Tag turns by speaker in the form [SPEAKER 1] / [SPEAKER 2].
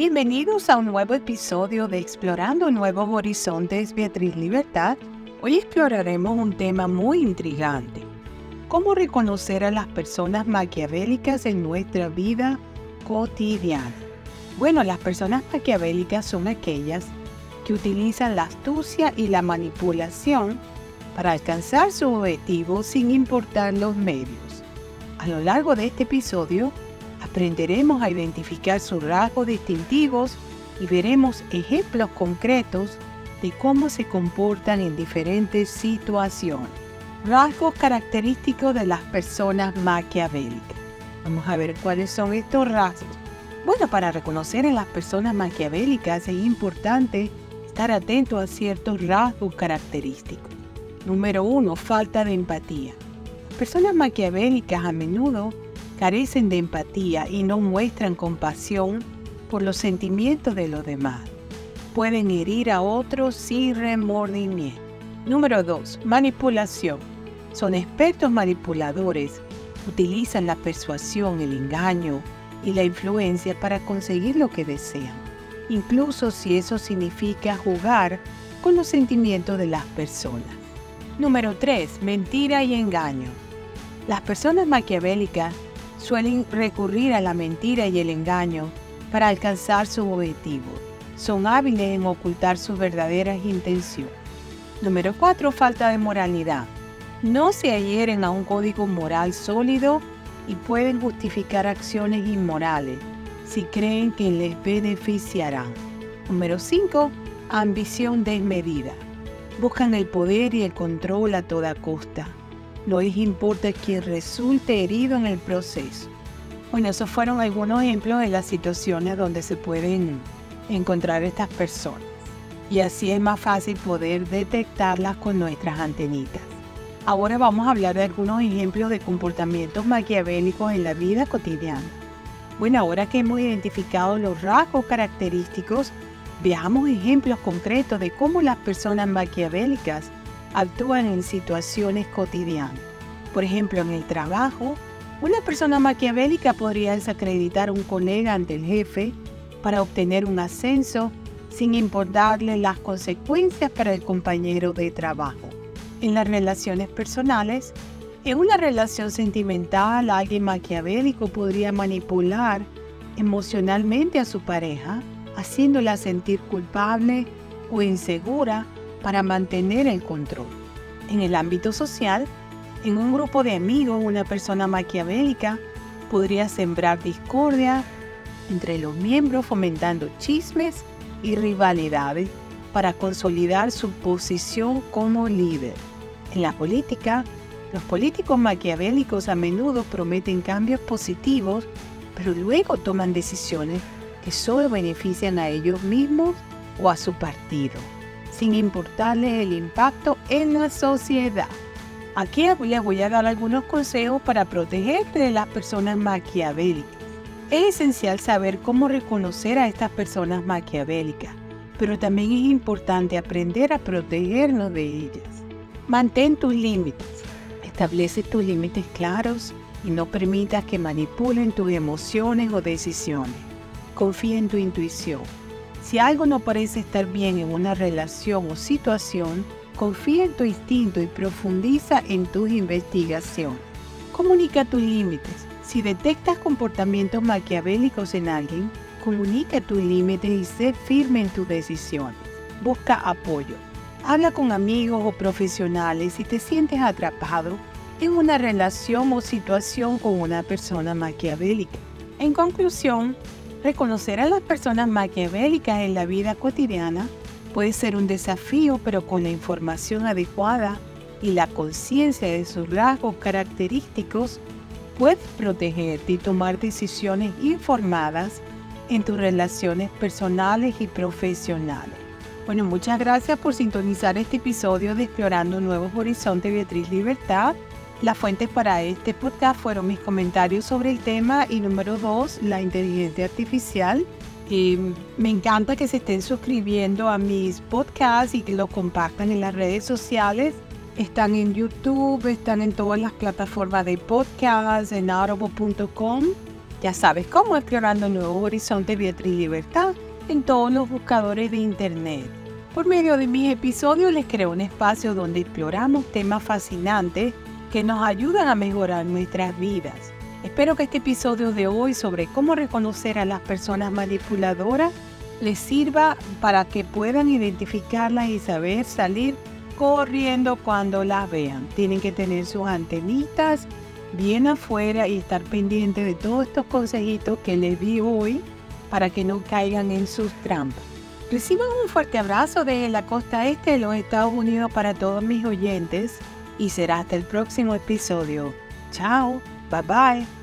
[SPEAKER 1] Bienvenidos a un nuevo episodio de Explorando Nuevos Horizontes Beatriz Libertad. Hoy exploraremos un tema muy intrigante. ¿Cómo reconocer a las personas maquiavélicas en nuestra vida cotidiana? Bueno, las personas maquiavélicas son aquellas que utilizan la astucia y la manipulación para alcanzar su objetivo sin importar los medios. A lo largo de este episodio aprenderemos a identificar sus rasgos distintivos y veremos ejemplos concretos de cómo se comportan en diferentes situaciones. Rasgos característicos de las personas maquiavélicas. Vamos a ver cuáles son estos rasgos. Bueno, para reconocer a las personas maquiavélicas es importante estar atento a ciertos rasgos característicos. Número uno, falta de empatía. Personas maquiavélicas a menudo carecen de empatía y no muestran compasión por los sentimientos de los demás. Pueden herir a otros sin remordimiento. Número 2. Manipulación. Son expertos manipuladores. Utilizan la persuasión, el engaño y la influencia para conseguir lo que desean, incluso si eso significa jugar con los sentimientos de las personas. Número 3. Mentira y engaño. Las personas maquiavélicas suelen recurrir a la mentira y el engaño para alcanzar su objetivo. Son hábiles en ocultar sus verdaderas intenciones. Número 4. Falta de moralidad. No se adhieren a un código moral sólido y pueden justificar acciones inmorales si creen que les beneficiarán. Número 5. Ambición desmedida. Buscan el poder y el control a toda costa no les importa quien resulte herido en el proceso. Bueno, esos fueron algunos ejemplos de las situaciones donde se pueden encontrar estas personas. Y así es más fácil poder detectarlas con nuestras antenitas. Ahora vamos a hablar de algunos ejemplos de comportamientos maquiavélicos en la vida cotidiana. Bueno, ahora que hemos identificado los rasgos característicos, veamos ejemplos concretos de cómo las personas maquiavélicas actúan en situaciones cotidianas. Por ejemplo, en el trabajo, una persona maquiavélica podría desacreditar a un colega ante el jefe para obtener un ascenso sin importarle las consecuencias para el compañero de trabajo. En las relaciones personales, en una relación sentimental, alguien maquiavélico podría manipular emocionalmente a su pareja, haciéndola sentir culpable o insegura para mantener el control. En el ámbito social, en un grupo de amigos, una persona maquiavélica podría sembrar discordia entre los miembros fomentando chismes y rivalidades para consolidar su posición como líder. En la política, los políticos maquiavélicos a menudo prometen cambios positivos, pero luego toman decisiones que solo benefician a ellos mismos o a su partido sin importarle el impacto en la sociedad. Aquí les voy a dar algunos consejos para protegerte de las personas maquiavélicas. Es esencial saber cómo reconocer a estas personas maquiavélicas, pero también es importante aprender a protegernos de ellas. Mantén tus límites. Establece tus límites claros y no permitas que manipulen tus emociones o decisiones. Confía en tu intuición si algo no parece estar bien en una relación o situación, confía en tu instinto y profundiza en tus investigaciones. Comunica tus límites. Si detectas comportamientos maquiavélicos en alguien, comunica tus límites y sé firme en tus decisiones. Busca apoyo. Habla con amigos o profesionales si te sientes atrapado en una relación o situación con una persona maquiavélica. En conclusión, Reconocer a las personas maquiavélicas en la vida cotidiana puede ser un desafío, pero con la información adecuada y la conciencia de sus rasgos característicos, puedes protegerte y tomar decisiones informadas en tus relaciones personales y profesionales. Bueno, muchas gracias por sintonizar este episodio de Explorando Nuevos Horizontes Beatriz Libertad. Las fuentes para este podcast fueron mis comentarios sobre el tema y número dos, la inteligencia artificial. Y me encanta que se estén suscribiendo a mis podcasts y que lo compartan en las redes sociales. Están en YouTube, están en todas las plataformas de podcast, en audible.com. Ya sabes cómo explorando nuevos horizontes Beatriz Libertad en todos los buscadores de Internet. Por medio de mis episodios les creo un espacio donde exploramos temas fascinantes que nos ayudan a mejorar nuestras vidas. Espero que este episodio de hoy sobre cómo reconocer a las personas manipuladoras les sirva para que puedan identificarlas y saber salir corriendo cuando las vean. Tienen que tener sus antenitas bien afuera y estar pendientes de todos estos consejitos que les di hoy para que no caigan en sus trampas. Reciban un fuerte abrazo desde la costa este de los Estados Unidos para todos mis oyentes y será hasta el próximo episodio. Chao, bye bye.